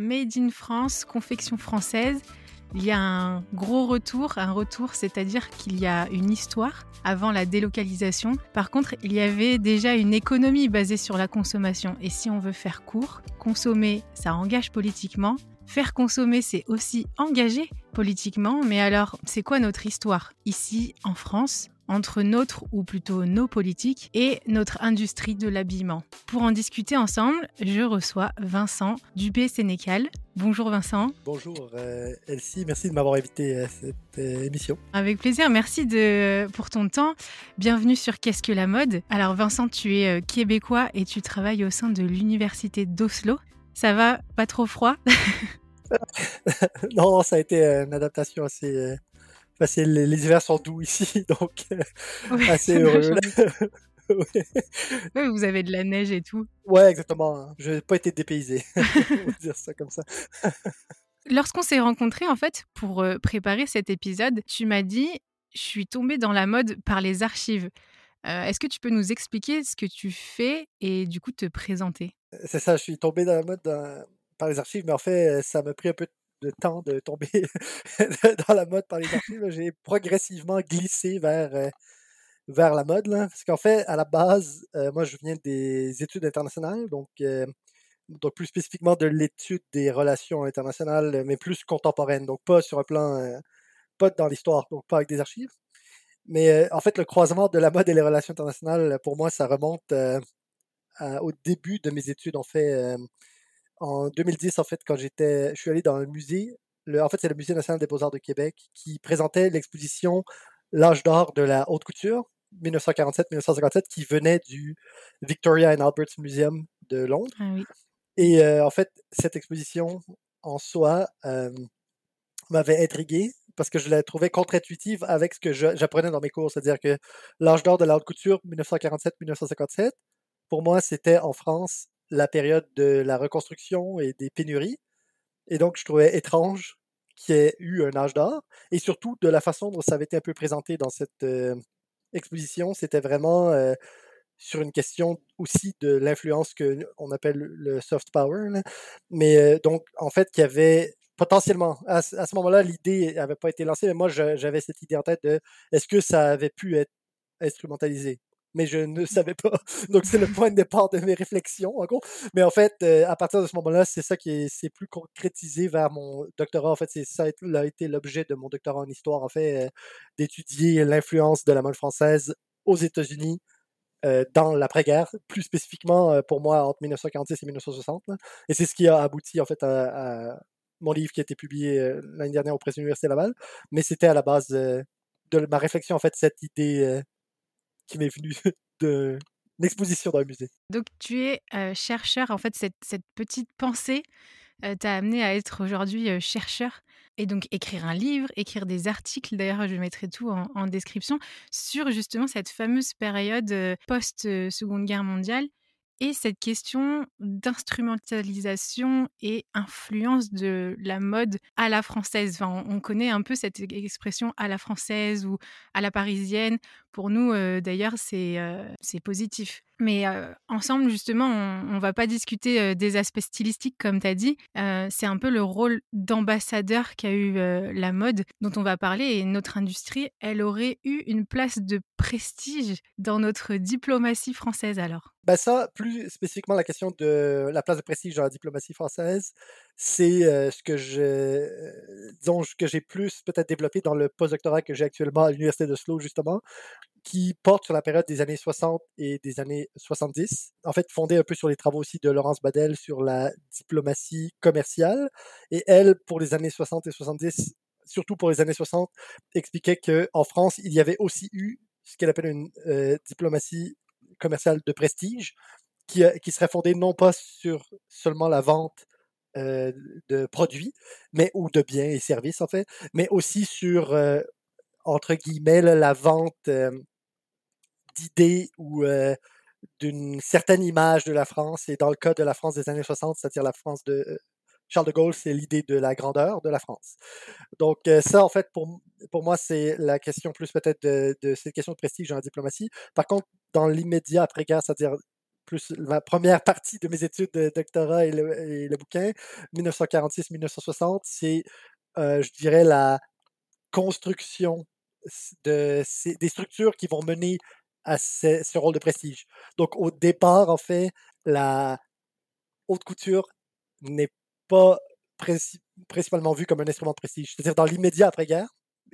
Made in France, confection française. Il y a un gros retour, un retour, c'est-à-dire qu'il y a une histoire avant la délocalisation. Par contre, il y avait déjà une économie basée sur la consommation. Et si on veut faire court, consommer, ça engage politiquement. Faire consommer, c'est aussi engager politiquement. Mais alors, c'est quoi notre histoire? Ici en France entre notre, ou plutôt nos politiques, et notre industrie de l'habillement. Pour en discuter ensemble, je reçois Vincent Dubé-Sénécal. Bonjour Vincent. Bonjour euh, Elsie, merci de m'avoir invité à cette euh, émission. Avec plaisir, merci de, pour ton temps. Bienvenue sur Qu'est-ce que la mode? Alors Vincent, tu es euh, québécois et tu travailles au sein de l'université d'Oslo. Ça va Pas trop froid? Non, ça a été une adaptation assez les, les, hivers sont doux ici, donc euh, assez heureux. oui. vous avez de la neige et tout. Ouais, exactement. Je n'ai pas été dépaysé, va dire ça comme ça. Lorsqu'on s'est rencontrés, en fait, pour euh, préparer cet épisode, tu m'as dit Je suis tombée dans la mode par les archives. Euh, est-ce que tu peux nous expliquer ce que tu fais et du coup te présenter? C'est ça, je suis tombée dans la mode par les archives, mais en fait, ça m'a pris un peu de de temps de tomber dans la mode par les archives. J'ai progressivement glissé vers, euh, vers la mode. parce qu'en fait, à la base, euh, moi, je viens des études internationales, donc, euh, donc plus spécifiquement de l'étude des relations internationales, mais plus contemporaines, donc pas sur un plan, pas dans l'histoire, donc pas avec des archives. Mais en fait, le croisement de la mode et les relations internationales, pour moi, ça remonte au début de mes études. En fait, en 2010, en fait, quand j'étais, je suis allé dans le musée. Le, en fait, c'est le Musée national des beaux-arts de Québec qui présentait l'exposition L'âge d'or de la haute couture, 1947-1957, qui venait du Victoria and Albert Museum de Londres. Ah Et euh, en fait, cette exposition en soi euh, m'avait intrigué parce que je la trouvais contre-intuitive avec ce que j'apprenais dans mes cours. C'est-à-dire que l'âge d'or de la haute couture, 1947-1957, pour moi, c'était en France la période de la reconstruction et des pénuries. Et donc, je trouvais étrange qu'il y ait eu un âge d'or. Et surtout, de la façon dont ça avait été un peu présenté dans cette euh, exposition, c'était vraiment euh, sur une question aussi de l'influence qu'on appelle le soft power. Mais euh, donc, en fait, qu'il y avait potentiellement, à, ce moment-là, l'idée n'avait pas été lancée, mais moi, j'avais cette idée en tête de est-ce que ça avait pu être instrumentalisé? Mais je ne savais pas. Donc, c'est le point de départ de mes réflexions, en gros. Mais en fait, euh, à partir de ce moment-là, c'est ça qui s'est plus concrétisé vers mon doctorat. En fait, c'est ça a été l'objet de mon doctorat en histoire, en fait, euh, d'étudier l'influence de la mode française aux États-Unis euh, dans l'après-guerre, plus spécifiquement pour moi entre 1946 et 1960. Et c'est ce qui a abouti, en fait, à, mon livre qui a été publié l'année dernière auprès de l'Université Laval. Mais c'était à la base de ma réflexion, en fait, cette idée qui m'est venu de l'exposition dans le musée. Donc tu es chercheur, en fait, cette, petite pensée t'a amené à être aujourd'hui chercheur et donc écrire un livre, écrire des articles, d'ailleurs je mettrai tout en, en description, sur justement cette fameuse période post-Seconde Guerre mondiale et cette question d'instrumentalisation et influence de la mode à la française. Enfin, on connaît un peu cette expression à la française ou à la parisienne. Pour nous, euh, d'ailleurs, c'est euh, positif. Mais ensemble, justement, on ne va pas discuter des aspects stylistiques, comme tu as dit. c'est un peu le rôle d'ambassadeur qu'a eu la mode dont on va parler. Et notre industrie, elle aurait eu une place de prestige dans notre diplomatie française alors? Bah Ça, plus spécifiquement la question de la place de prestige dans la diplomatie française, c'est ce que je, disons, que j'ai plus peut-être développé dans le postdoctorat que j'ai actuellement à l'Université de Slough, justement, qui porte sur la période des années 60 et des années 70. En fait, fondé un peu sur les travaux aussi de Laurence Badel sur la diplomatie commerciale. Et elle, pour les années 60 et 70, surtout pour les années 60, expliquait qu'en France, il y avait aussi eu ce qu'elle appelle une diplomatie commerciale de prestige, qui, qui, serait fondée non pas sur seulement la vente de produits, mais ou de biens et services en fait, mais aussi sur entre guillemets la vente d'idées ou d'une certaine image de la France. Et dans le cas de la France des années 60, c'est-à-dire la France de Charles de Gaulle, c'est l'idée de la grandeur de la France. Donc ça, en fait, pour, pour moi, c'est la question plus peut-être de, de cette question de prestige dans la diplomatie. Par contre, dans l'immédiat après-guerre, c'est-à-dire plus la première partie de mes études de doctorat et le, bouquin, 1946-1960, c'est, je dirais, la construction de des structures qui vont mener à ce, rôle de prestige. Donc, au départ, en fait, la haute couture n'est pas principalement vue comme un instrument de prestige. C'est-à-dire, dans l'immédiat après-guerre,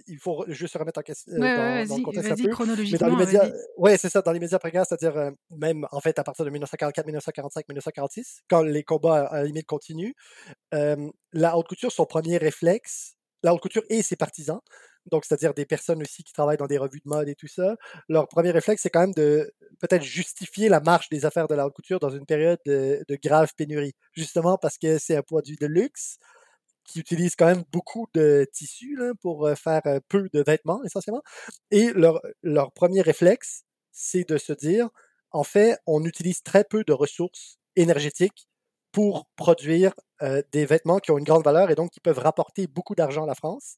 il faut juste se remettre en question euh, dans, le contexte un peu. Chronologiquement, mais dans ouais, c'est ça, dans l'immédiat après-guerre, c'est-à-dire euh, même en fait à partir de 1944, 1945, 1946, quand les combats à la limite continuent, euh, la haute couture, son premier réflexe, la haute couture et ses partisans, donc c'est-à-dire des personnes aussi qui travaillent dans des revues de mode et tout ça, leur premier réflexe, c'est quand même de peut-être justifier la marche des affaires de la haute couture dans une période de, de grave pénurie, justement parce que c'est un produit de luxe qui utilise quand même beaucoup de tissus pour faire peu de vêtements essentiellement. Et leur, leur premier réflexe, c'est de se dire, en fait, on utilise très peu de ressources énergétiques pour produire des vêtements qui ont une grande valeur et donc qui peuvent rapporter beaucoup d'argent à la France.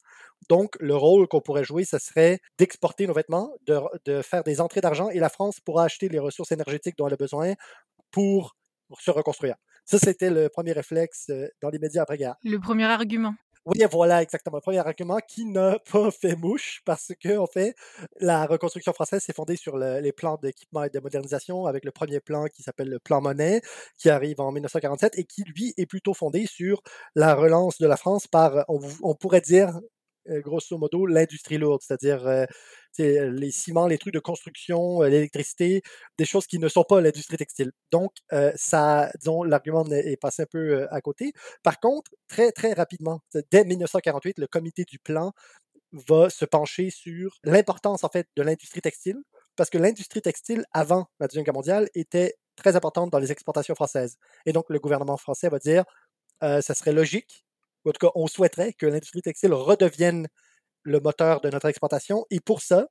Donc, le rôle qu'on pourrait jouer, ce serait d'exporter nos vêtements, de, de faire des entrées d'argent et la France pourra acheter les ressources énergétiques dont elle a besoin pour se reconstruire. Ça, c'était le premier réflexe dans les médias après-guerre. Le premier argument. Oui, voilà, exactement. Le premier argument qui n'a pas fait mouche parce que, en fait, la reconstruction française s'est fondée sur les plans d'équipement et de modernisation avec le premier plan qui s'appelle le plan Monet, qui arrive en 1947 et qui, lui, est plutôt fondé sur la relance de la France par, on pourrait dire, euh, grosso modo, l'industrie lourde, c'est-à-dire euh, les ciments, les trucs de construction, euh, l'électricité, des choses qui ne sont pas l'industrie textile. Donc, ça, disons, l'argument est passé un peu à côté. Par contre, très, très rapidement, dès 1948, le comité du plan va se pencher sur l'importance, en fait, de l'industrie textile, parce que l'industrie textile, avant la Deuxième Guerre mondiale, était très importante dans les exportations françaises. Et donc, le gouvernement français va dire, ça serait logique en tout cas, on souhaiterait que l'industrie textile redevienne le moteur de notre exportation. Et pour ça,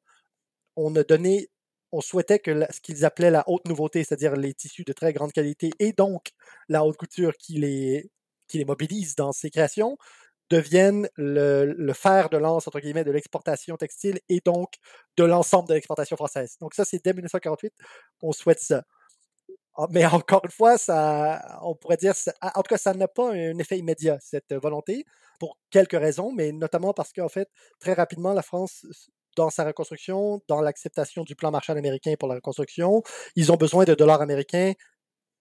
on a donné, on souhaitait que ce qu'ils appelaient la haute nouveauté, c'est-à-dire les tissus de très grande qualité et donc la haute couture qui les, qui les mobilise dans ces créations, devienne le, le, fer de lance, entre guillemets, de l'exportation textile et donc de l'ensemble de l'exportation française. Donc ça, c'est dès 1948, on souhaite ça. Ah, mais encore une fois, ça, on pourrait dire, en tout cas, ça n'a pas un effet immédiat, cette volonté, pour quelques raisons, mais notamment parce qu'en fait, très rapidement, la France, dans sa reconstruction, dans l'acceptation du plan Marshall américain pour la reconstruction, ils ont besoin de dollars américains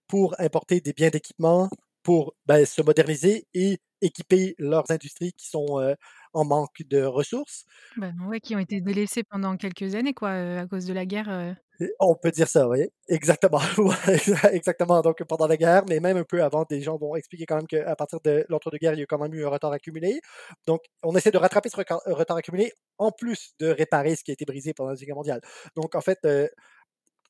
pour importer des biens d'équipement, pour ben, se moderniser et équiper leurs industries qui sont euh, en manque de ressources. Ben, ouais, qui ont été délaissées pendant quelques années, quoi, euh, à cause de la guerre. Euh. On peut dire ça, oui. Exactement. Exactement. Donc, pendant la guerre, mais même un peu avant, des gens vont expliquer quand même qu'à partir de l'entre-deux-guerres, il y a quand même eu un retard accumulé. Donc, on essaie de rattraper ce retard accumulé, en plus de réparer ce qui a été brisé pendant la Deuxième Guerre mondiale. Donc, en fait, euh,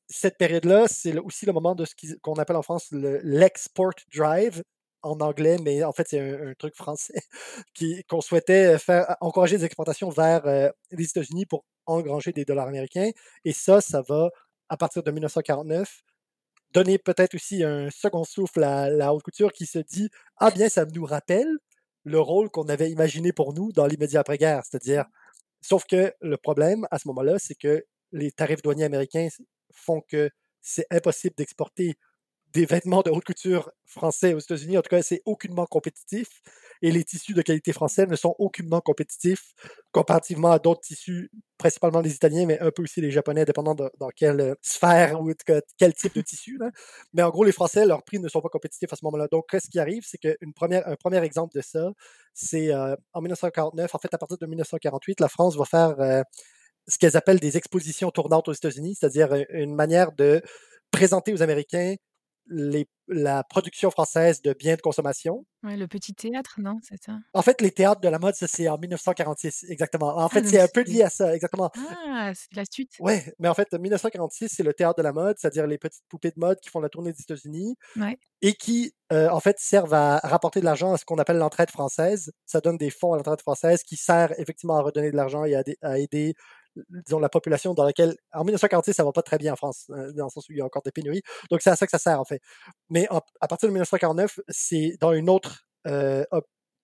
cette période-là, c'est aussi le moment de ce qu'on appelle en France l'export drive, en anglais, mais en fait, c'est un, truc français qu'on souhaitait faire encourager des exportations vers les États-Unis pour engranger des dollars américains. Et ça, ça va, à partir de 1949, donner peut-être aussi un second souffle à la haute couture qui se dit Ah bien, ça nous rappelle le rôle qu'on avait imaginé pour nous dans l'immédiat après-guerre. C'est-à-dire, sauf que le problème à ce moment-là, c'est que les tarifs douaniers américains font que c'est impossible d'exporter des vêtements de haute couture français aux États-Unis. En tout cas, c'est aucunement compétitif. Et les tissus de qualité français ne sont aucunement compétitifs comparativement à d'autres tissus, principalement les Italiens, mais un peu aussi les Japonais, dépendant dans quelle euh, sphère ou quel type de tissu. Mais en gros, les Français, leurs prix ne sont pas compétitifs à ce moment-là. Donc, ce qui arrive, c'est qu'un premier exemple de ça, c'est euh, en 1949, en fait, à partir de 1948, la France va faire euh, ce qu'elles appellent des expositions tournantes aux États-Unis, c'est-à-dire une manière de présenter aux Américains les, la production française de biens de consommation. Ouais, le petit théâtre, non, c'est ça? En fait, les théâtres de la mode, ça, c'est en 1946, exactement. En ah, fait, c'est un peu lié à ça, exactement. Ah, c'est la suite. Oui, mais en fait, 1946, c'est le théâtre de la mode, c'est-à-dire les petites poupées de mode qui font la tournée des États-Unis et qui, euh, en fait, servent à rapporter de l'argent à ce qu'on appelle l'entraide française. Ça donne des fonds à l'entraide française qui sert effectivement à redonner de l'argent et à aider disons, la population dans laquelle, en 1946, ça va pas très bien en France, euh, dans le sens où il y a encore des pénuries. Donc, c'est à ça que ça sert, en fait. Mais à partir de 1949, c'est dans une autre euh,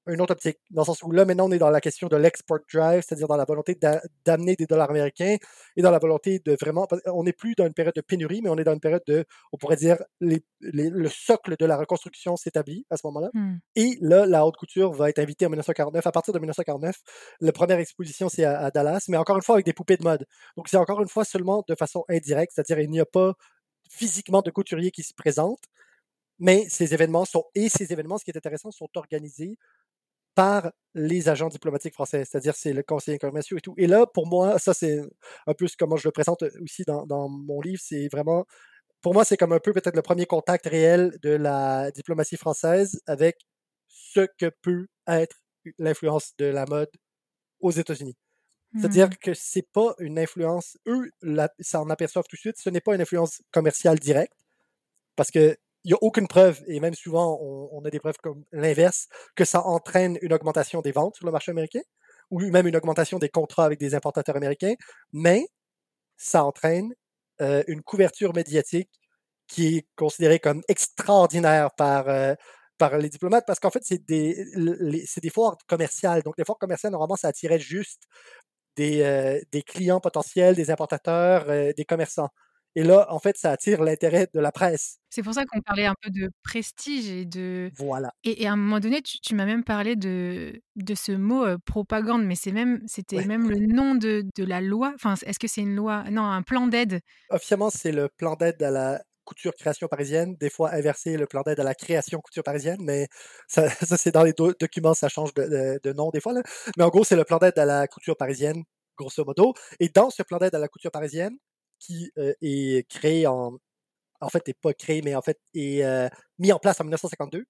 une autre optique, dans le sens où là, maintenant, on est dans la question de l'export drive, c'est-à-dire dans la volonté d'amener des dollars américains et dans la volonté de vraiment. On n'est plus dans une période de pénurie, mais on est dans une période de, on pourrait dire, le socle de la reconstruction s'établit à ce moment-là. Mmh. Et là, la haute couture va être invitée en 1949. À partir de 1949, la première exposition, c'est à, Dallas, mais encore une fois avec des poupées de mode. Donc, c'est encore une fois seulement de façon indirecte, c'est-à-dire il n'y a pas physiquement de couturier qui se présente, mais ces événements sont, et ces événements, ce qui est intéressant, sont organisés par les agents diplomatiques français, c'est-à-dire c'est le conseiller commerciaux et tout. Et là, pour moi, ça c'est un peu comment je le présente aussi dans, dans mon livre, c'est vraiment, pour moi, c'est comme un peu peut-être le premier contact réel de la diplomatie française avec ce que peut être l'influence de la mode aux États-Unis. C'est-à-dire mmh. que c'est pas une influence, eux ça en aperçoivent tout de suite, ce n'est pas une influence commerciale directe, parce que il n'y a aucune preuve, et même souvent on, a des preuves comme l'inverse, que ça entraîne une augmentation des ventes sur le marché américain, ou même une augmentation des contrats avec des importateurs américains, mais ça entraîne euh, une couverture médiatique qui est considérée comme extraordinaire par, euh, par les diplomates, parce qu'en fait, c'est des, des foires commerciales. Donc, les foires commerciales, normalement, ça attirait juste des, euh, des clients potentiels, des importateurs, des commerçants. Et là, en fait, ça attire l'intérêt de la presse. C'est pour ça qu'on parlait un peu de prestige et de. Voilà. Et, à un moment donné, tu, m'as même parlé de, de ce mot propagande, mais c'est même, c'était même le nom de, de la loi. Enfin, est-ce que c'est une loi? Non, un plan d'aide. Officiellement, c'est le plan d'aide à la couture création parisienne. Des fois, inversé, le plan d'aide à la création couture parisienne, mais ça, ça c'est dans les documents, ça change de, de, nom des fois. Là. Mais en gros, c'est le plan d'aide à la couture parisienne, grosso modo. Et dans ce plan d'aide à la couture parisienne, qui est créé en. En fait, n'est pas créé, mais en fait est mis en place en 1952,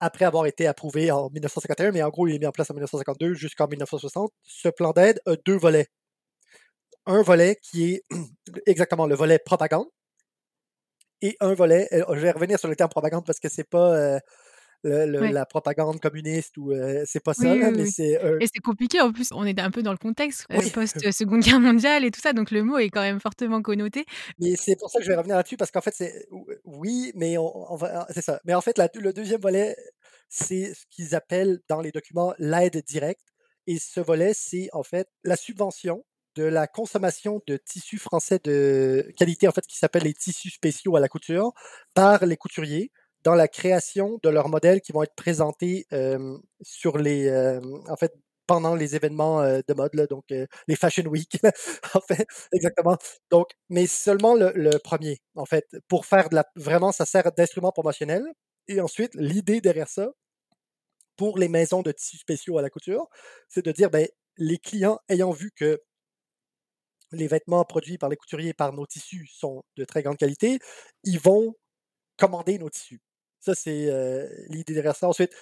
après avoir été approuvé en 1951, mais en gros, il est mis en place en 1952 jusqu'en 1960. Ce plan d'aide a deux volets. Un volet qui est exactement le volet propagande, et un volet, je vais revenir sur le terme propagande parce que c'est pas la propagande communiste ou c'est pas ça, mais c'est. Et c'est compliqué en plus, on est un peu dans le contexte post-seconde guerre mondiale et tout ça, donc le mot est quand même fortement connoté. Mais c'est pour ça que je vais revenir là-dessus parce qu'en fait, c'est. Oui, mais on, va. C'est ça. Mais en fait, le deuxième volet, c'est ce qu'ils appellent dans les documents l'aide directe. Et ce volet, c'est en fait la subvention de la consommation de tissus français de qualité, en fait, qui s'appellent les tissus spéciaux à la couture, par les couturiers dans la création de leurs modèles qui vont être présentés sur les, en fait, pendant les événements de mode, là, donc les Fashion Week, en fait, exactement. Donc, mais seulement le, premier, en fait, pour faire de la, vraiment, ça sert d'instrument promotionnel. Et ensuite, l'idée derrière ça, pour les maisons de tissus spéciaux à la couture, c'est de dire, ben, les clients ayant vu que les vêtements produits par les couturiers par nos tissus sont de très grande qualité, ils vont commander nos tissus. Ça, c'est l'idée derrière ça. Ensuite,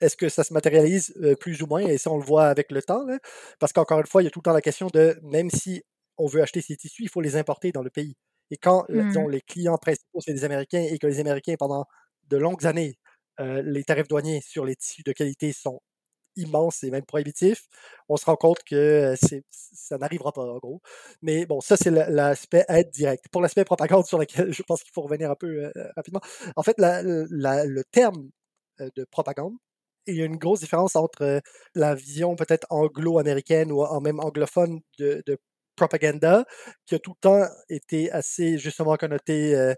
est-ce que ça se matérialise plus ou moins? Et ça, on le voit avec le temps. parce qu'encore une fois, il y a tout le temps la question de même si on veut acheter ces tissus, il faut les importer dans le pays. Et quand mmh. les clients principaux, c'est les Américains et que les Américains, pendant de longues années, les tarifs douaniers sur les tissus de qualité sont immense et même prohibitif, on se rend compte que ça n'arrivera pas, en gros. Mais bon, ça, c'est l'aspect aide directe. Pour l'aspect propagande sur lequel je pense qu'il faut revenir un peu rapidement, en fait, le terme de propagande, il y a une grosse différence entre la vision peut-être anglo-américaine ou même anglophone de, propaganda, qui a tout le temps été assez justement connoté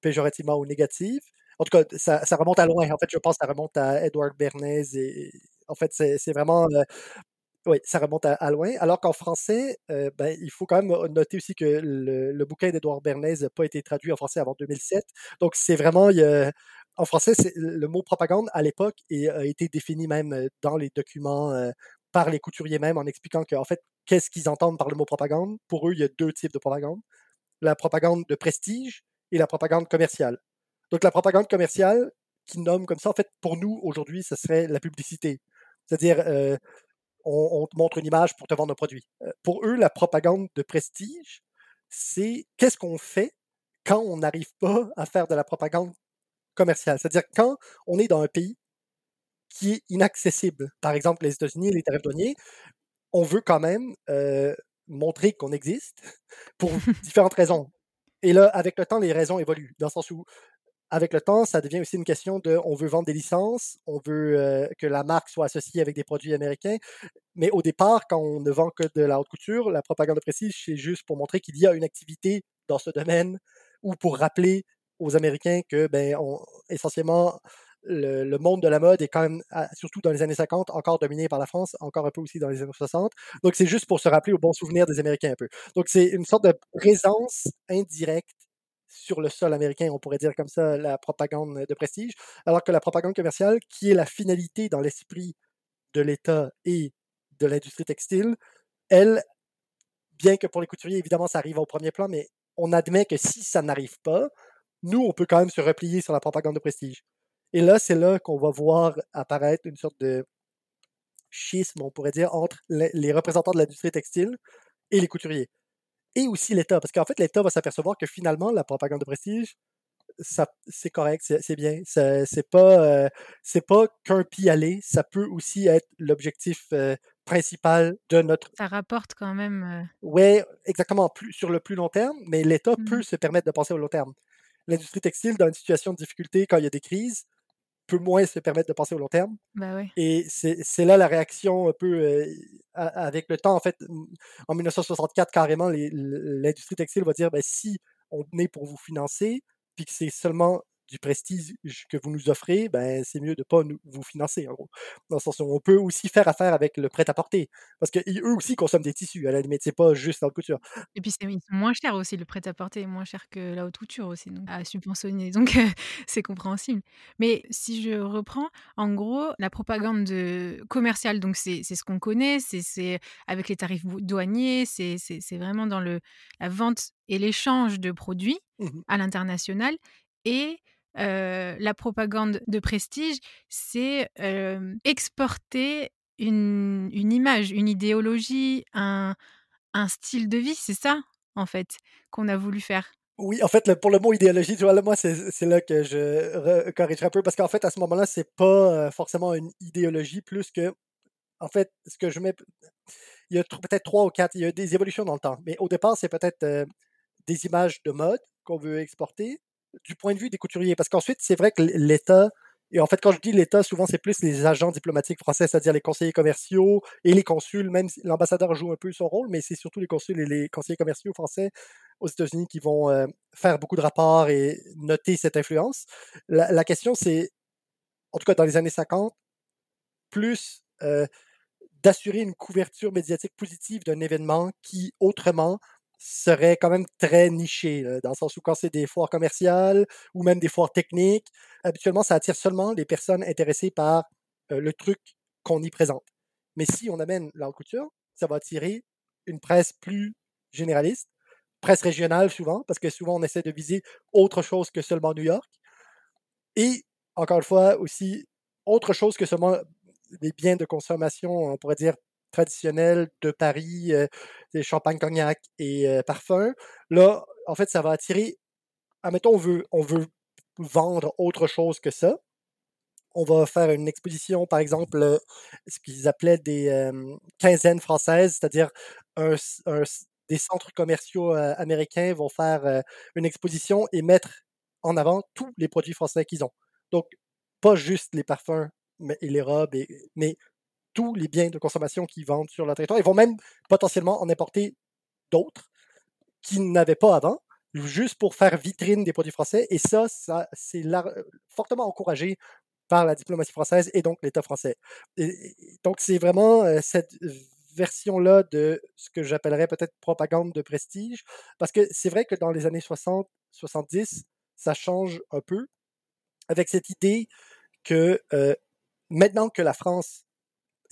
péjorativement ou négative. En tout cas, ça, ça, remonte à loin. En fait, je pense que ça remonte à Edward Bernays et en fait, c'est vraiment oui, ça remonte à, loin. Alors qu'en français, euh, ben, il faut quand même noter aussi que le, bouquin d'Edouard Bernays n'a pas été traduit en français avant 2007. Donc, c'est vraiment. en français, le mot propagande, à l'époque, a été défini même euh, dans les documents euh, par les couturiers même en expliquant qu'en fait, qu'est-ce qu'ils entendent par le mot propagande? Pour eux, il y a deux types de propagande la propagande de prestige et la propagande commerciale. Donc, la propagande commerciale, qui nomme comme ça, en fait, pour nous, aujourd'hui, ce serait la publicité. C'est-à-dire, on, te montre une image pour te vendre un produit. Euh, pour eux, la propagande de prestige, c'est qu'est-ce qu'on fait quand on n'arrive pas à faire de la propagande commerciale? C'est-à-dire quand on est dans un pays qui est inaccessible, par exemple les États-Unis les tarifs douaniers, on veut quand même euh, montrer qu'on existe pour différentes raisons. Et là, avec le temps, les raisons évoluent, dans le sens où avec le temps, ça devient aussi une question de on veut vendre des licences, on veut euh, que la marque soit associée avec des produits américains. Mais au départ, quand on ne vend que de la haute couture, la propagande de prestige, c'est juste pour montrer qu'il y a une activité dans ce domaine ou pour rappeler aux Américains que, ben, essentiellement, le, monde de la mode est quand même, surtout dans les années 50, encore dominé par la France, encore un peu aussi dans les années 60. Donc, c'est juste pour se rappeler au bon souvenir des Américains un peu. Donc, c'est une sorte de présence indirecte sur le sol américain, on pourrait dire comme ça, la propagande de prestige, alors que la propagande commerciale, qui est la finalité dans l'esprit de l'État et de l'industrie textile, elle, bien que pour les couturiers, évidemment, ça arrive au premier plan, mais on admet que si ça n'arrive pas, nous, on peut quand même se replier sur la propagande de prestige. Et là, c'est là qu'on va voir apparaître une sorte de schisme, on pourrait dire, entre les représentants de l'industrie textile et les couturiers et aussi l'État. Parce qu'en fait, l'État va s'apercevoir que finalement, la propagande de prestige, ça, c'est correct, c'est, bien. C'est, pas, euh, c'est pas qu'un pis aller, ça peut aussi être l'objectif euh, principal de notre. Ça rapporte quand même. Euh Oui, exactement, plus, sur le plus long terme, mais l'État peut mmh. se permettre de penser au long terme. L'industrie textile, dans une situation de difficulté, quand il y a des crises, peut moins se permettre de penser au long terme. Bah Et c'est là la réaction un peu euh, avec le temps. En fait, en 1964, carrément, l'industrie textile va dire ben, si on est pour vous financer, puis que c'est seulement du prestige que vous nous offrez, ben, c'est mieux de ne pas nous, vous financer, en gros. Dans le sens où on peut aussi faire affaire avec le prêt-à-porter. Parce qu'eux aussi consomment des tissus, à la limite, c'est pas juste la couture. Et puis, c'est moins cher aussi, le prêt-à-porter est moins cher que la haute couture aussi, donc à subventionner. Donc, c'est compréhensible. Mais si je reprends, en gros, la propagande commerciale, donc c'est ce qu'on connaît, c'est avec les tarifs douaniers, c'est vraiment dans le, la vente et l'échange de produits mmh à l'international. Et la propagande de prestige, c'est exporter une, image, une idéologie, un, style de vie, c'est ça, en fait, qu'on a voulu faire. Oui, en fait, pour le mot idéologie, moi, c'est là que je corrigerai un peu, parce qu'en fait, à ce moment-là, c'est pas forcément une idéologie, plus que, en fait, ce que je mets, il y a peut-être trois ou quatre, il y a des évolutions dans le temps, mais au départ, c'est peut-être des images de mode qu'on veut exporter, du point de vue des couturiers. Parce qu'ensuite, c'est vrai que l'État, et en fait, quand je dis l'État, souvent, c'est plus les agents diplomatiques français, c'est-à-dire les conseillers commerciaux et les consuls, même si l'ambassadeur joue un peu son rôle, mais c'est surtout les consuls et les conseillers commerciaux français aux États-Unis qui vont euh, faire beaucoup de rapports et noter cette influence. La, question, c'est, en tout cas dans les années 50, plus euh, d'assurer une couverture médiatique positive d'un événement qui, autrement, serait quand même très niché, dans le sens où quand c'est des foires commerciales ou même des foires techniques, habituellement, ça attire seulement les personnes intéressées par le truc qu'on y présente. Mais si on amène la couture, ça va attirer une presse plus généraliste, presse régionale souvent, parce que souvent on essaie de viser autre chose que seulement New York. Et encore une fois, aussi autre chose que seulement des biens de consommation, on pourrait dire traditionnels de Paris, euh, des champagne, cognac et euh, parfums. Là, en fait, ça va attirer. Admettons, on veut, on veut vendre autre chose que ça. On va faire une exposition, par exemple, euh, ce qu'ils appelaient des quinzaines françaises, c'est-à-dire des centres commerciaux américains vont faire une exposition et mettre en avant tous les produits français qu'ils ont. Donc, pas juste les parfums et les robes, mais tous les biens de consommation qu'ils vendent sur leur territoire. Ils vont même potentiellement en importer d'autres qu'ils n'avaient pas avant. juste pour faire vitrine des produits français. Et ça, ça c'est fortement encouragé par la diplomatie française et donc l'État français. Donc, c'est vraiment cette version-là de ce que j'appellerais peut-être propagande de prestige, parce que c'est vrai que dans les années 60, 70, ça change un peu avec cette idée que maintenant que la France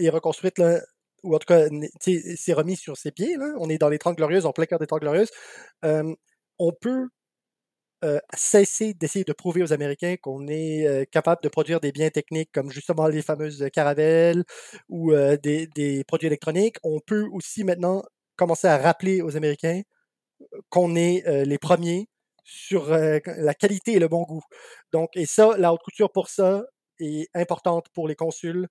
est reconstruite, là, ou en tout cas s'est remis sur ses pieds, on est dans les Trente Glorieuses, en plein cœur des Trente Glorieuses, on peut cesser d'essayer de prouver aux Américains qu'on est capable de produire des biens techniques comme justement les fameuses caravelles ou des, des, produits électroniques. On peut aussi maintenant commencer à rappeler aux Américains qu'on est les premiers sur la qualité et le bon goût. Donc, et ça, la haute couture pour ça est importante pour les consuls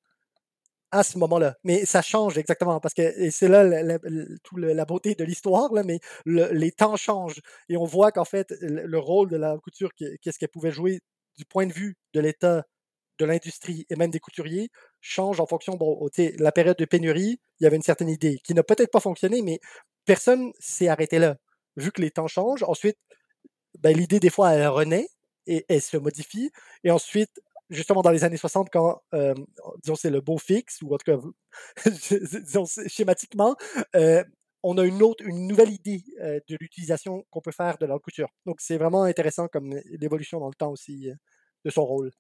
à ce moment-là. Mais ça change exactement parce que c'est là la, la, beauté de l'histoire, là, mais les temps changent et on voit qu'en fait le, rôle de la couture, qu'est-ce qu'elle pouvait jouer du point de vue de l'État, de l'industrie et même des couturiers, change en fonction. Bon, la période de pénurie, il y avait une certaine idée qui n'a peut-être pas fonctionné, mais personne s'est arrêté là. Vu que les temps changent, ensuite, ben, l'idée des fois elle renaît et elle se modifie et ensuite justement dans les années 60, quand, euh, disons, c'est le beau fixe, ou en tout cas, disons, schématiquement, euh, on a une autre, une nouvelle idée euh, de l'utilisation qu'on peut faire de la couture. Donc, c'est vraiment intéressant comme l'évolution dans le temps aussi de son rôle.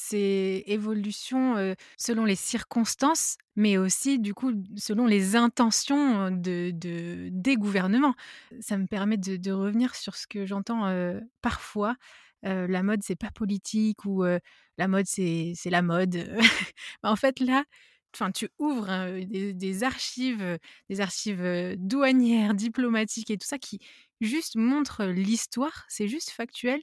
C'est évolution selon les circonstances, mais aussi du coup selon les intentions de, de des gouvernements. Ça me permet de revenir sur ce que j'entends parfois la mode c'est pas politique ou la mode c'est la mode. en fait là, tu ouvres des, archives, des archives douanières, diplomatiques et tout ça qui juste montrent l'histoire. C'est juste factuel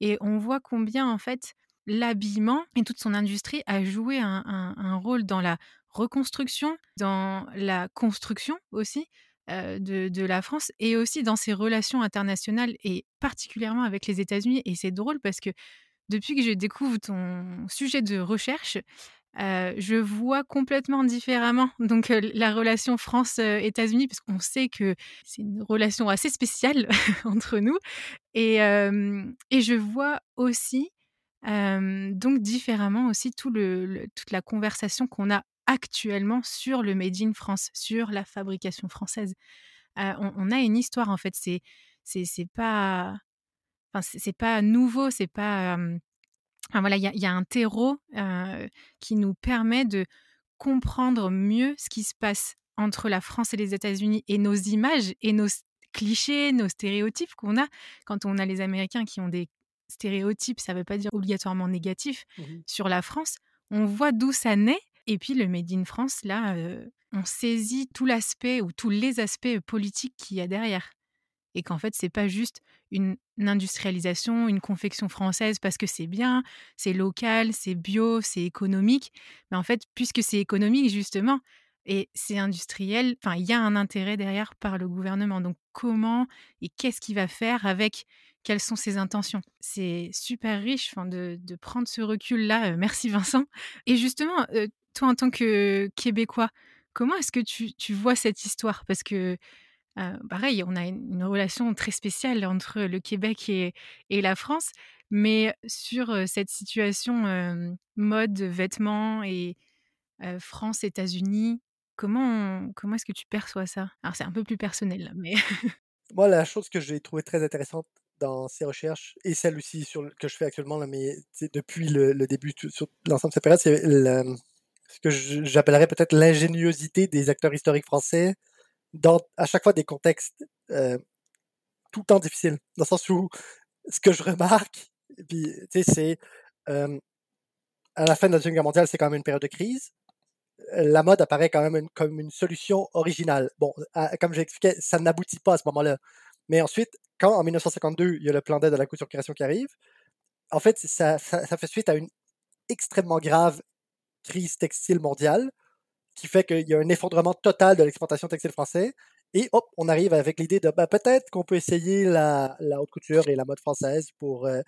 et on voit combien en fait l'habillement et toute son industrie a joué un, un rôle dans la reconstruction, dans la construction aussi de, la France et aussi dans ses relations internationales et particulièrement avec les États-Unis. Et c'est drôle parce que depuis que je découvre ton sujet de recherche, je vois complètement différemment donc la relation France-États-Unis parce qu'on sait que c'est une relation assez spéciale entre nous et, et je vois aussi donc différemment aussi tout le, toute la conversation qu'on a actuellement sur le Made in France, sur la fabrication française. on, a une histoire en fait. C'est c'est pas enfin c'est pas nouveau, c'est pas voilà, il y, a un terreau qui nous permet de comprendre mieux ce qui se passe entre la France et les États-Unis et nos images et nos clichés, nos stéréotypes qu'on a quand on a les Américains qui ont des stéréotypes, ça ne veut pas dire obligatoirement négatif mmh sur la France. On voit d'où ça naît et puis le Made in France, là, on saisit tout l'aspect ou tous les aspects politiques qu'il y a derrière. Et qu'en fait, c'est pas juste une, industrialisation, une confection française parce que c'est bien, c'est local, c'est bio, c'est économique. Mais en fait, puisque c'est économique, justement, et c'est industriel, il y a un intérêt derrière par le gouvernement. Donc, comment et qu'est-ce qu'il va faire avec quelles sont ses intentions? C'est super riche de, de, prendre ce recul-là. merci Vincent. Et justement, toi en tant que Québécois, comment est-ce que tu, vois cette histoire? Parce que, pareil, on a une, relation très spéciale entre le Québec et, la France, mais sur cette situation mode, vêtements et France, États-Unis, comment, comment est-ce que tu perçois ça? Alors c'est un peu plus personnel, mais... Moi, la chose que j'ai trouvée très intéressante dans ces recherches, et celle aussi sur, que je fais actuellement, là, mais depuis le, début, sur l'ensemble de cette période, c'est ce que j'appellerais peut-être l'ingéniosité des acteurs historiques français dans à chaque fois des contextes euh, tout le temps difficiles. Dans le sens où ce que je remarque, c'est euh, à la fin de la Deuxième Guerre mondiale, c'est quand même une période de crise. La mode apparaît quand même comme une solution originale. Bon, comme j'expliquais, ça n'aboutit pas à ce moment-là. Mais ensuite, quand en 1952, il y a le plan d'aide à la couture-création qui arrive, en fait, ça, ça, fait suite à une extrêmement grave crise textile mondiale qui fait qu'il y a un effondrement total de l'exportation textile française. Et hop, on arrive avec l'idée de ben, peut-être qu'on peut essayer la, haute couture et la mode française pour euh,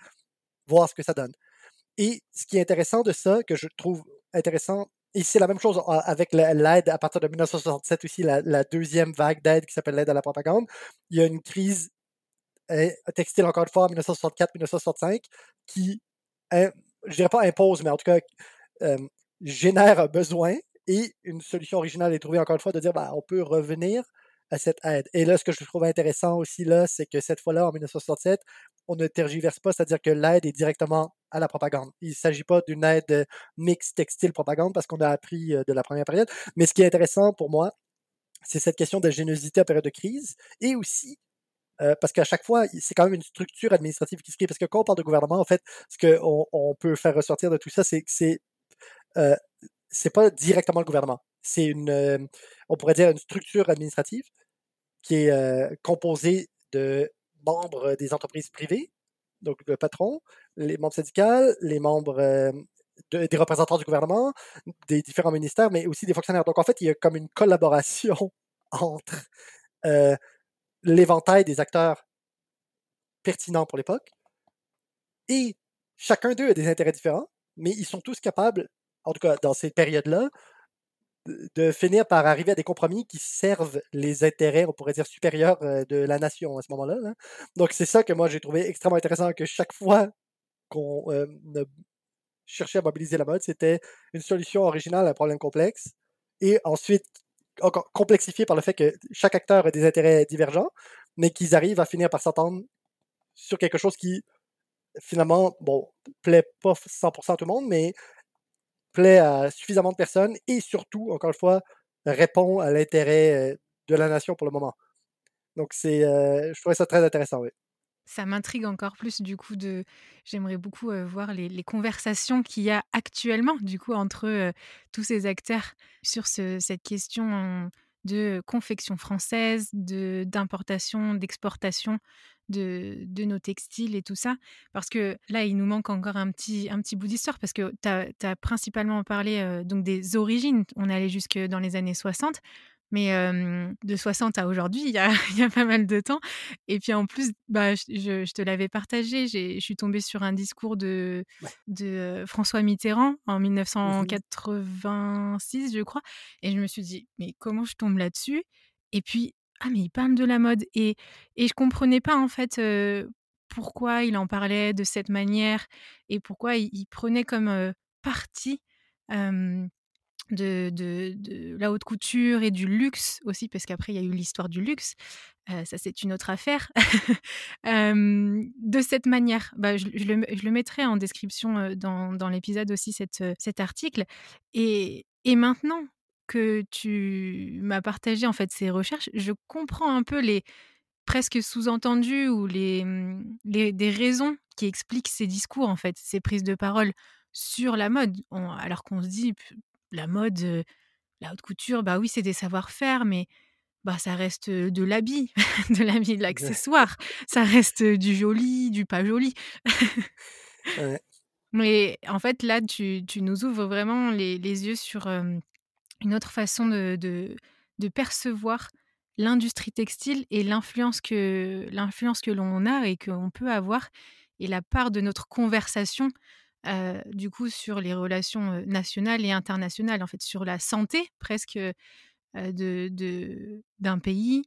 voir ce que ça donne. Et ce qui est intéressant de ça, que je trouve intéressant, et c'est la même chose avec l'aide à partir de 1967 aussi, la, deuxième vague d'aide qui s'appelle l'aide à la propagande, il y a une crise textile, encore une fois, en 1964-1965, qui, je dirais pas impose, mais en tout cas, génère un besoin et une solution originale est trouvée, encore une fois, de dire, bah, on peut revenir à cette aide. Et là, ce que je trouve intéressant aussi, là, c'est que cette fois-là, en 1967, on ne tergiverse pas, c'est-à-dire que l'aide est directement à la propagande. Il ne s'agit pas d'une aide mix textile-propagande parce qu'on a appris de la première période. Mais ce qui est intéressant pour moi, c'est cette question de générosité en période de crise et aussi parce qu'à chaque fois, c'est quand même une structure administrative qui se crée. Parce que quand on parle de gouvernement, en fait, ce qu'on on peut faire ressortir de tout ça, c'est que c'est euh, c'est pas directement le gouvernement. C'est une, on pourrait dire, une structure administrative qui est composée de membres des entreprises privées, donc le patron, les membres syndicaux, les membres des représentants du gouvernement, des différents ministères, mais aussi des fonctionnaires. Donc en fait, il y a comme une collaboration entre l'éventail des acteurs pertinents pour l'époque et chacun d'eux a des intérêts différents, mais ils sont tous capables, en tout cas dans ces périodes-là, de finir par arriver à des compromis qui servent les intérêts, on pourrait dire, supérieurs de la nation à ce moment-là. Donc, c'est ça que moi, j'ai trouvé extrêmement intéressant, que chaque fois qu'on cherchait à mobiliser la mode, c'était une solution originale à un problème complexe, et ensuite encore complexifié par le fait que chaque acteur a des intérêts divergents, mais qu'ils arrivent à finir par s'entendre sur quelque chose qui, finalement, bon, plaît pas 100% à tout le monde, mais plaît à suffisamment de personnes et surtout, encore une fois, répond à l'intérêt de la nation pour le moment. Donc, c'est, je trouvais ça très intéressant, oui. Ça m'intrigue encore plus du coup de j'aimerais beaucoup voir les, conversations qu'il y a actuellement du coup entre tous ces acteurs sur cette question de confection française, de d'importation, d'exportation de, de, nos textiles et tout ça. Parce que là, il nous manque encore un petit, un petit bout d'histoire, parce que tu as, principalement parlé donc des origines. On allé jusque dans les années 60. Mais de 60 à aujourd'hui, il y a, y a, pas mal de temps. Et puis en plus, bah, je, je te l'avais partagé, je suis tombée sur un discours de, de François Mitterrand en 1986, mmh je crois. Et je me suis dit, mais comment je tombe là-dessus? Et puis, ah mais il parle de la mode et et je comprenais pas en fait pourquoi il en parlait de cette manière et pourquoi il, prenait comme partie de, la haute couture et du luxe aussi, parce qu'après, il y a eu l'histoire du luxe. ça, c'est une autre affaire. de cette manière, bah, je, le, je, le, mettrai en description dans, dans l'épisode aussi, cet article. Et, et maintenant, que tu m'as partagé en fait ces recherches, je comprends un peu les presque sous-entendus ou les, mmh, les, des raisons qui expliquent ces discours en fait, ces prises de parole sur la mode. alors qu'on se dit la mode, la haute couture, bah oui c'est des savoir-faire, mais bah ça reste de l'habit, de l'habit, de l'accessoire, ça reste du joli, du pas joli. Mais en fait là tu, tu, nous ouvres vraiment les, les yeux sur une autre façon de, de, percevoir l'industrie textile et l'influence que, l'influence que l'on a et qu'on peut avoir et la part de notre conversation euh, du coup sur les relations nationales et internationales, en fait sur la santé presque de, d'un pays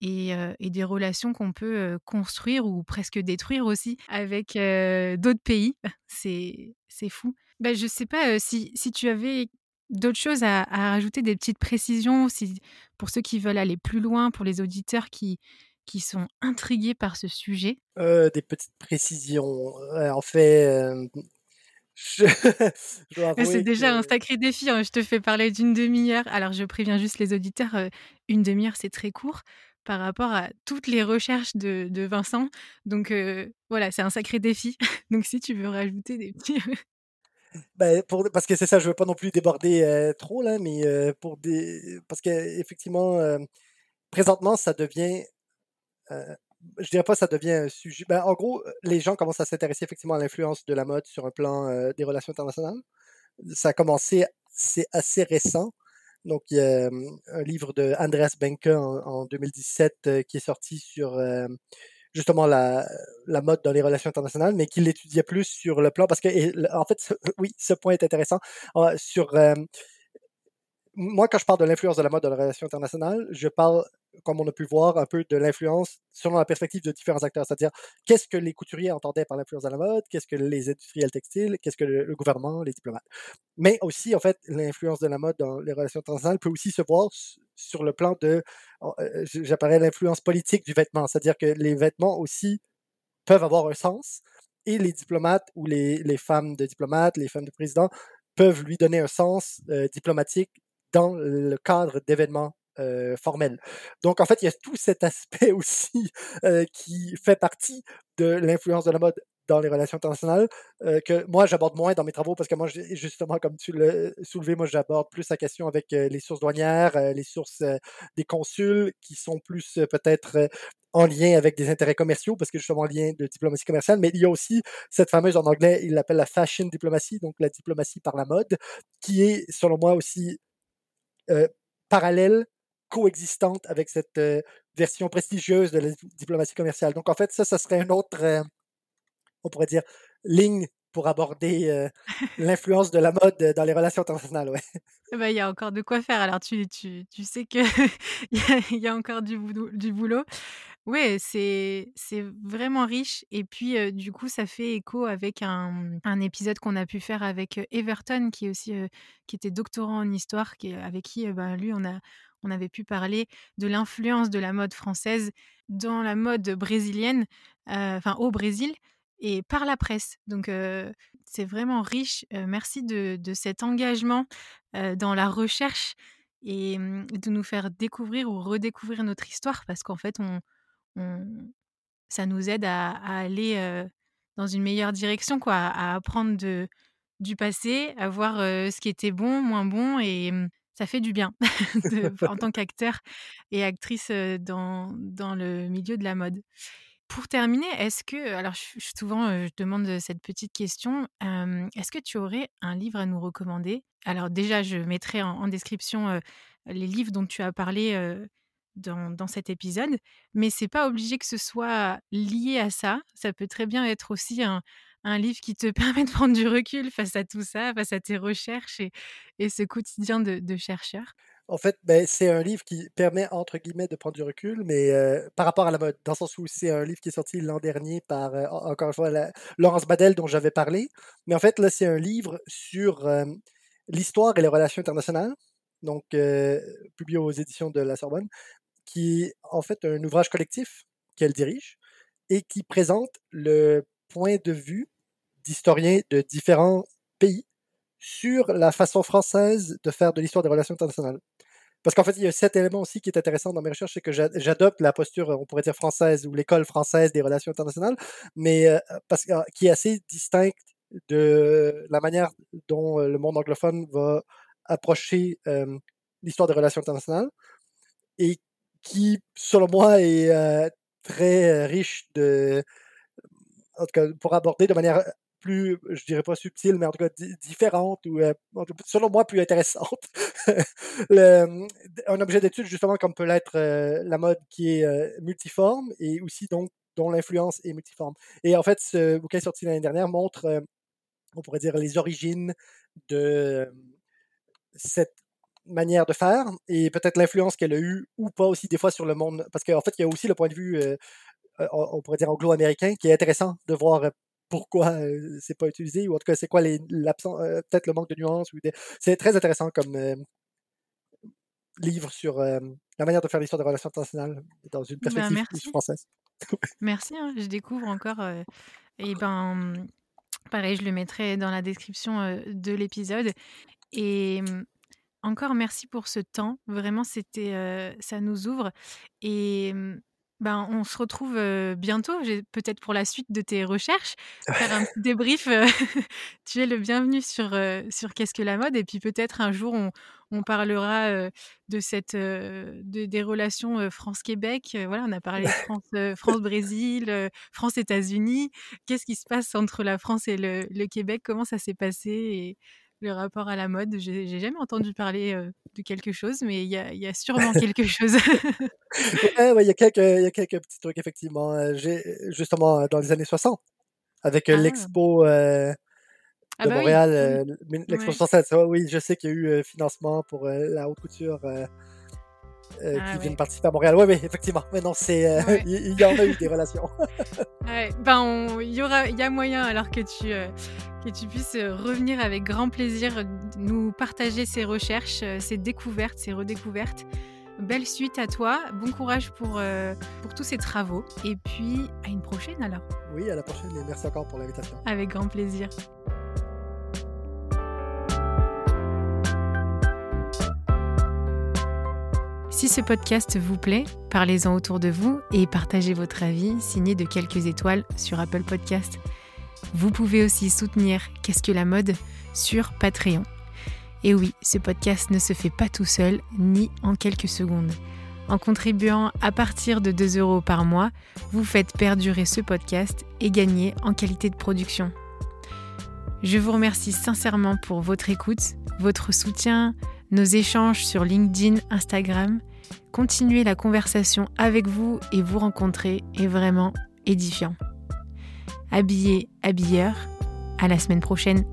et, des relations qu'on peut construire ou presque détruire aussi avec d'autres pays. C'est, fou. Ben, je sais pas si, si tu avais d'autres choses à, rajouter, des petites précisions pour ceux qui veulent aller plus loin, pour les auditeurs qui, qui sont intrigués par ce sujet? Euh, Des petites précisions. en fait, c'est déjà un sacré défi. Hein. Je te fais parler d'une demi-heure. Alors, je préviens juste les auditeurs, euh, une demi-heure, c'est très court par rapport à toutes les recherches de, de Vincent. Donc, voilà, c'est un sacré défi. Donc, si tu veux rajouter des petits... Ben, pour, parce que c'est ça, je veux pas non plus déborder euh, trop, là, mais pour des. Parce qu'effectivement, présentement, ça devient. Je dirais pas ça devient un sujet. Ben, en gros, les gens commencent à s'intéresser effectivement à l'influence de la mode sur un plan des relations internationales. Ça a commencé, c'est assez récent. Donc, il y a un livre de Andreas Benke en, en 2017 qui est sorti sur justement la, mode dans les relations internationales, mais qu'il l'étudiait plus sur le plan, parce que, en fait, oui, ce point est intéressant, sur, moi, quand je parle de l'influence de la mode dans la relation internationale, je parle, comme on a pu voir, un peu de l'influence selon la perspective de différents acteurs. C'est-à-dire, qu'est-ce que les couturiers entendaient par l'influence de la mode, qu'est-ce que les industriels textiles, qu'est-ce que le, gouvernement, les diplomates? Mais aussi, en fait, l'influence de la mode dans les relations internationales peut aussi se voir sur le plan de, euh, j'appellerais l'influence politique du vêtement. C'est-à-dire que les vêtements aussi peuvent avoir un sens et les diplomates ou les, femmes de diplomates, les femmes de président peuvent lui donner un sens euh, diplomatique dans le cadre d'événements euh, formels. Donc, en fait, il y a tout cet aspect aussi euh, qui fait partie de l'influence de la mode dans les relations internationales euh, que moi j'aborde moins dans mes travaux parce que moi justement comme tu l'as soulevé moi j'aborde plus la question avec les sources douanières les sources des consuls qui sont plus peut-être en lien avec des intérêts commerciaux parce que justement en lien de diplomatie commerciale mais il y a aussi cette fameuse en anglais il l'appelle la fashion diplomatie donc la diplomatie par la mode qui est selon moi aussi euh, parallèle, coexistante avec cette euh, version prestigieuse de la diplomatie commerciale. Donc, en fait, ça, ça serait une autre, euh, on pourrait dire, ligne pour aborder l'influence de la mode dans les relations internationales. Ouais. Eh ben, il y a encore de quoi faire. Alors, tu, tu, tu sais qu'il y, y, a encore du, boulot. Du boulot. Ouais, c'est vraiment riche et puis, du coup, ça fait écho avec un, un épisode qu'on a pu faire avec, Everton qui est aussi, qui était doctorant en histoire, qui avec qui, ben, lui, on a on avait pu parler de l'influence de la mode française dans la mode brésilienne, enfin au Brésil et par la presse. Donc, c'est vraiment riche. merci de cet engagement, dans la recherche et mmh, de nous faire découvrir ou redécouvrir notre histoire parce qu'en fait, ça nous aide à, aller dans une meilleure direction, quoi, à apprendre du passé, à voir ce qui était bon, moins bon, et mmh, ça fait du bien en tant qu'acteur et actrice dans, dans le milieu de la mode. Pour terminer, est-ce que, alors souvent je demande cette petite question, est-ce que tu aurais un livre à nous recommander? Alors déjà, je mettrai en, description les livres dont tu as parlé dans, cet épisode, mais c'est pas obligé que ce soit lié à ça. Ça peut très bien être aussi un, livre qui te permet de prendre du recul face à tout ça, face à tes recherches et, ce quotidien de, chercheur? En fait, ben, c'est un livre qui permet, entre guillemets, de prendre du recul, mais euh, par rapport à la mode, dans le sens où c'est un livre qui est sorti l'an dernier par, euh, encore une fois, Laurence Badel, dont j'avais parlé. Mais en fait, là, c'est un livre sur euh, l'histoire et les relations internationales, donc publié aux éditions de la Sorbonne qui est en fait un ouvrage collectif qu'elle dirige et qui présente le point de vue d'historiens de différents pays sur la façon française de faire de l'histoire des relations internationales. Parce qu'en fait, il y a cet élément aussi qui est intéressant dans mes recherches, c'est que j'adopte la posture, on pourrait dire française, ou l'école française des relations internationales, mais euh, parce, qui est assez distincte de la manière dont euh, le monde anglophone va approcher euh, l'histoire des relations internationales, et qui, selon moi, est très riche de. En tout cas, pour aborder de manière plus, je dirais pas subtile, mais en tout cas différente ou, euh, selon moi, plus intéressante. un objet d'étude, justement, comme peut l'être la mode qui est multiforme et aussi donc dont l'influence est multiforme. Et en fait, ce bouquin sorti l'année dernière montre, on pourrait dire, les origines de cette manière de faire et peut-être l'influence qu'elle a eue ou pas aussi des fois sur le monde. Parce qu'en fait, il y a aussi le point de vue, euh, euh, on pourrait dire anglo-américain, qui est intéressant de voir euh, pourquoi c'est pas utilisé ou en tout cas c'est quoi l'absence, peut-être le manque de nuances. C'est très intéressant comme livre sur la manière de faire l'histoire des relations internationales dans une ben, perspective française. merci, hein, je découvre encore. et ben, pareil, je le mettrai dans la description de l'épisode. Et encore merci pour ce temps. Vraiment, c'était, ça nous ouvre et ben, on se retrouve, bientôt, peut-être pour la suite de tes recherches, faire un petit débrief, tu es le bienvenu sur, sur «Qu'est-ce que la mode?» et puis peut-être un jour on parlera, de cette, des relations, France-Québec, voilà, on a parlé de France, France-Brésil, France-États-Unis. Qu'est-ce qui se passe entre la France et le le Québec? Comment ça s'est passé? Et le rapport à la mode. J'ai jamais entendu parler de quelque chose, mais il y a, y a, sûrement quelque chose. ouais, il y, a quelques, y a quelques petits trucs, effectivement. J'ai justement dans les années 60, avec ah. l'expo. Ah de bah Montréal, oui. euh, Ouais. l'exposition Salsa. Oui, je sais qu'il y a eu euh, financement pour euh, la haute couture euh, Ah qui ouais. viennent participer à Montréal. Oui, oui, effectivement. Mais non, c'est, euh, Ouais. il y en a eu des relations. Ouais, ben il y aura, il y a moyen alors que tu euh, que tu puisses euh, revenir avec grand plaisir, nous partager ces recherches, ces découvertes, ces redécouvertes. Belle suite à toi, bon courage pour pour tous ces travaux et puis à une prochaine alors, Oui, à la prochaine et merci encore pour l'invitation. avec grand plaisir. Si ce podcast vous plaît, parlez-en autour de vous et partagez votre avis signé de quelques étoiles sur Apple Podcast. Vous pouvez aussi soutenir Qu'est-ce que la mode sur Patreon. Et oui, ce podcast ne se fait pas tout seul ni en quelques secondes. En contribuant à partir de 2 euros par mois, vous faites perdurer ce podcast et gagner en qualité de production. Je vous remercie sincèrement pour votre écoute, votre soutien, nos échanges sur LinkedIn, Instagram. Continuer la conversation avec vous et vous rencontrer est vraiment édifiant. Habillé, habilleur, à la semaine prochaine.